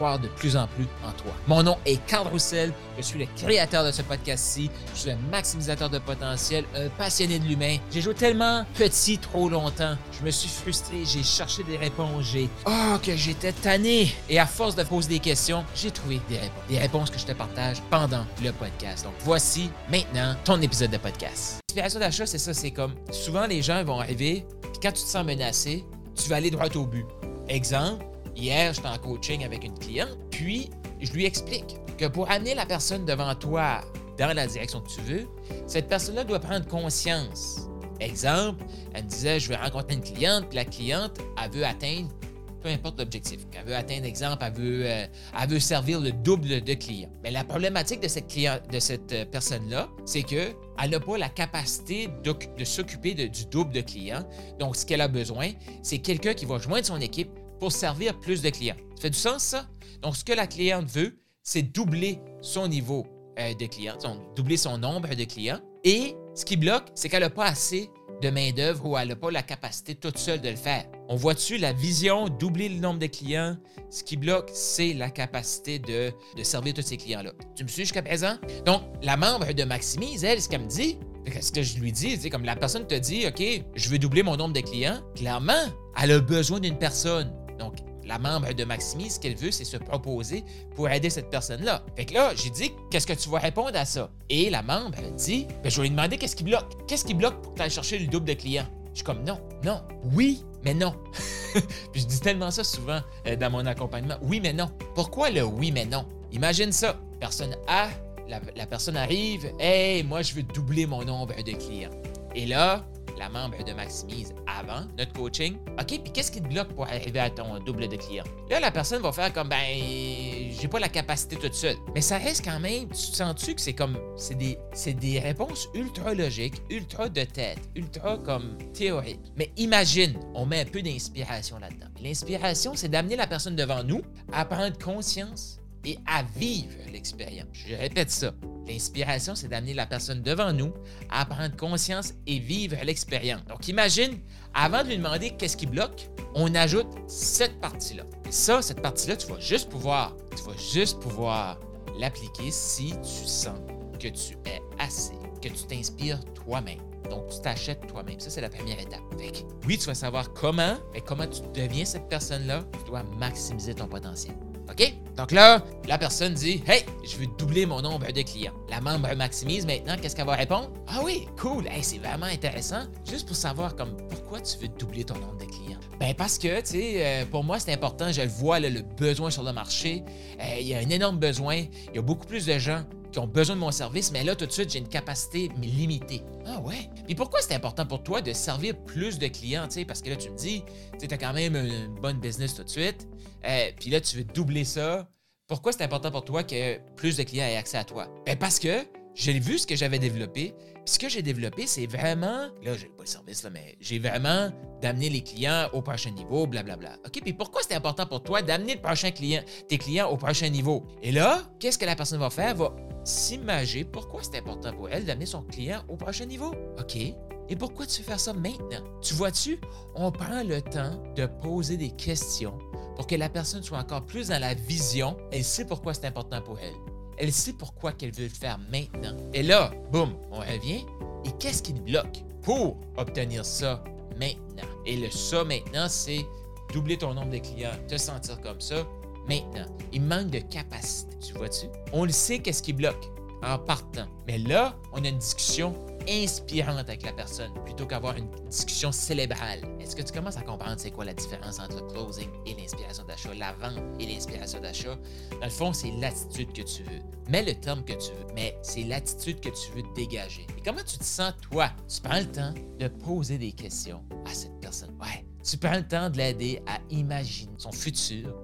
de plus en plus en toi. Mon nom est Carl Roussel, je suis le créateur de ce podcast-ci, je suis un maximisateur de potentiel, un passionné de l'humain. J'ai joué tellement petit trop longtemps, je me suis frustré, j'ai cherché des réponses, j'ai oh que j'étais tanné et à force de poser des questions, j'ai trouvé des réponses, des réponses que je te partage pendant le podcast. Donc voici maintenant ton épisode de podcast. L'inspiration d'achat, c'est ça, c'est comme souvent les gens vont arriver, puis quand tu te sens menacé, tu vas aller droit au but. Exemple, hier, j'étais en coaching avec une cliente, puis je lui explique que pour amener la personne devant toi dans la direction que tu veux, cette personne-là doit prendre conscience. Exemple, elle me disait, je vais rencontrer une cliente, puis la cliente, elle veut atteindre peu importe l'objectif. Elle veut atteindre, exemple, elle veut, euh, elle veut servir le double de clients. Mais la problématique de cette, de cette euh, personne-là, c'est qu'elle n'a pas la capacité de s'occuper du double de clients. Donc, ce qu'elle a besoin, c'est quelqu'un qui va joindre son équipe pour servir plus de clients. Ça fait du sens, ça? Donc, ce que la cliente veut, c'est doubler son niveau euh, de clients, doubler son nombre de clients. Et ce qui bloque, c'est qu'elle n'a pas assez de main-d'œuvre ou elle n'a pas la capacité toute seule de le faire. On voit-tu la vision, doubler le nombre de clients? Ce qui bloque, c'est la capacité de, de servir tous ces clients-là. Tu me suis jusqu'à présent? Donc, la membre de Maximise, elle, ce qu'elle me dit, ce que je lui dis, c'est comme la personne te dit, OK, je veux doubler mon nombre de clients, clairement, elle a besoin d'une personne. La membre de Maximise, ce qu'elle veut, c'est se proposer pour aider cette personne-là. Fait que là, j'ai dit, qu'est-ce que tu vas répondre à ça? Et la membre, dit, ben, je vais lui demander qu'est-ce qui bloque. Qu'est-ce qui bloque pour que tu chercher le double de clients? Je suis comme, non, non, oui, mais non. Puis je dis tellement ça souvent euh, dans mon accompagnement. Oui, mais non. Pourquoi le oui, mais non? Imagine ça. Personne A, la, la personne arrive, hey, moi, je veux doubler mon nombre de clients. Et là, la membre de Maximise avant notre coaching. OK, puis qu'est-ce qui te bloque pour arriver à ton double de clients? Là, la personne va faire comme, ben, j'ai pas la capacité toute seule. Mais ça reste quand même, tu sens-tu que c'est comme, c'est des, des réponses ultra logiques, ultra de tête, ultra comme théorique. Mais imagine, on met un peu d'inspiration là-dedans. L'inspiration, c'est d'amener la personne devant nous à prendre conscience et à vivre l'expérience. Je répète ça. L'inspiration, c'est d'amener la personne devant nous à prendre conscience et vivre l'expérience. Donc imagine, avant de lui demander qu'est-ce qui bloque, on ajoute cette partie-là. Et ça, cette partie-là, tu vas juste pouvoir, tu vas juste pouvoir l'appliquer si tu sens que tu es assez, que tu t'inspires toi-même. Donc, tu t'achètes toi-même. Ça, c'est la première étape. Fait oui, tu vas savoir comment, mais comment tu deviens cette personne-là, tu dois maximiser ton potentiel. OK? Donc là, la personne dit Hey, je veux doubler mon nombre de clients. La membre maximise maintenant, qu'est-ce qu'elle va répondre? Ah oui, cool, hey, c'est vraiment intéressant. Juste pour savoir comme pourquoi tu veux doubler ton nombre de clients? Ben parce que, tu sais, euh, pour moi, c'est important, je vois, le besoin sur le marché. Euh, il y a un énorme besoin. Il y a beaucoup plus de gens qui ont besoin de mon service, mais là, tout de suite, j'ai une capacité limitée. Ah ouais? Puis pourquoi c'est important pour toi de servir plus de clients, tu sais? Parce que là, tu me dis, tu as quand même une bonne business tout de suite, euh, puis là, tu veux doubler ça. Pourquoi c'est important pour toi que plus de clients aient accès à toi? Ben parce que j'ai vu ce que j'avais développé. Puis ce que j'ai développé, c'est vraiment, là, j'ai pas le service, là, mais j'ai vraiment d'amener les clients au prochain niveau, blablabla. OK, puis pourquoi c'est important pour toi d'amener le prochain client, tes clients au prochain niveau? Et là, qu'est-ce que la personne va faire? Va s'imager pourquoi c'est important pour elle d'amener son client au prochain niveau. OK, et pourquoi tu veux faire ça maintenant? Tu vois-tu, on prend le temps de poser des questions pour que la personne soit encore plus dans la vision. Elle sait pourquoi c'est important pour elle. Elle sait pourquoi qu'elle veut le faire maintenant. Et là, boum, on revient. Et qu'est-ce qui nous bloque pour obtenir ça maintenant? Et le ça maintenant, c'est doubler ton nombre de clients, te sentir comme ça maintenant. Il manque de capacité, tu vois-tu? On le sait qu'est-ce qui bloque en partant. Mais là, on a une discussion inspirante avec la personne plutôt qu'avoir une discussion célébrale. Est-ce que tu commences à comprendre c'est quoi la différence entre le closing et l'inspiration d'achat, la vente et l'inspiration d'achat? Dans le fond, c'est l'attitude que tu veux. Mets le terme que tu veux, mais c'est l'attitude que tu veux dégager. Et comment tu te sens, toi? Tu prends le temps de poser des questions à cette personne. Ouais. Tu prends le temps de l'aider à imaginer son futur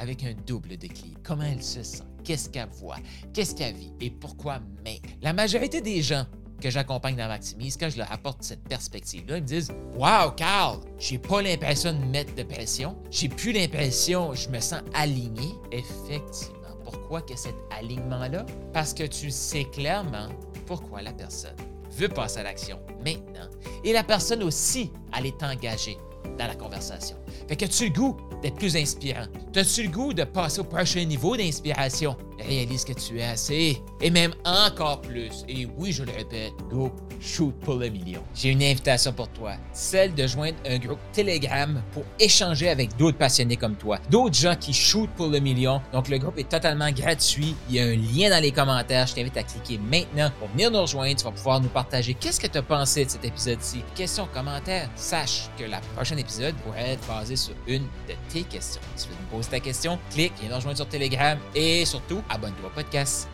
avec un double de. Comment elle se sent? Qu'est-ce qu'elle voit? Qu'est-ce qu'elle vit? Et pourquoi? Mais? La majorité des gens que j'accompagne dans Maximise, quand je leur apporte cette perspective-là, ils me disent Wow, Carl, j'ai pas l'impression de mettre de pression, j'ai plus l'impression, je me sens aligné. Effectivement. Pourquoi que cet alignement-là? Parce que tu sais clairement pourquoi la personne veut passer à l'action maintenant. Et la personne aussi, elle est engagée dans la conversation. Fait que tu le goût d'être plus inspirant? As-tu le goût de passer au prochain niveau d'inspiration? Réalise que tu es assez, et même encore plus. Et oui, je le répète, go shoot pour le million. J'ai une invitation pour toi, celle de joindre un groupe Telegram pour échanger avec d'autres passionnés comme toi, d'autres gens qui shootent pour le million. Donc le groupe est totalement gratuit. Il y a un lien dans les commentaires. Je t'invite à cliquer maintenant pour venir nous rejoindre. Tu vas pouvoir nous partager qu'est-ce que tu as pensé de cet épisode-ci. Questions, commentaires. Sache que la prochaine épisode pourrait être basé sur une de tes questions. Si tu veux me poser ta question, clique, viens nous rejoindre sur Telegram et surtout, abonne-toi au podcast.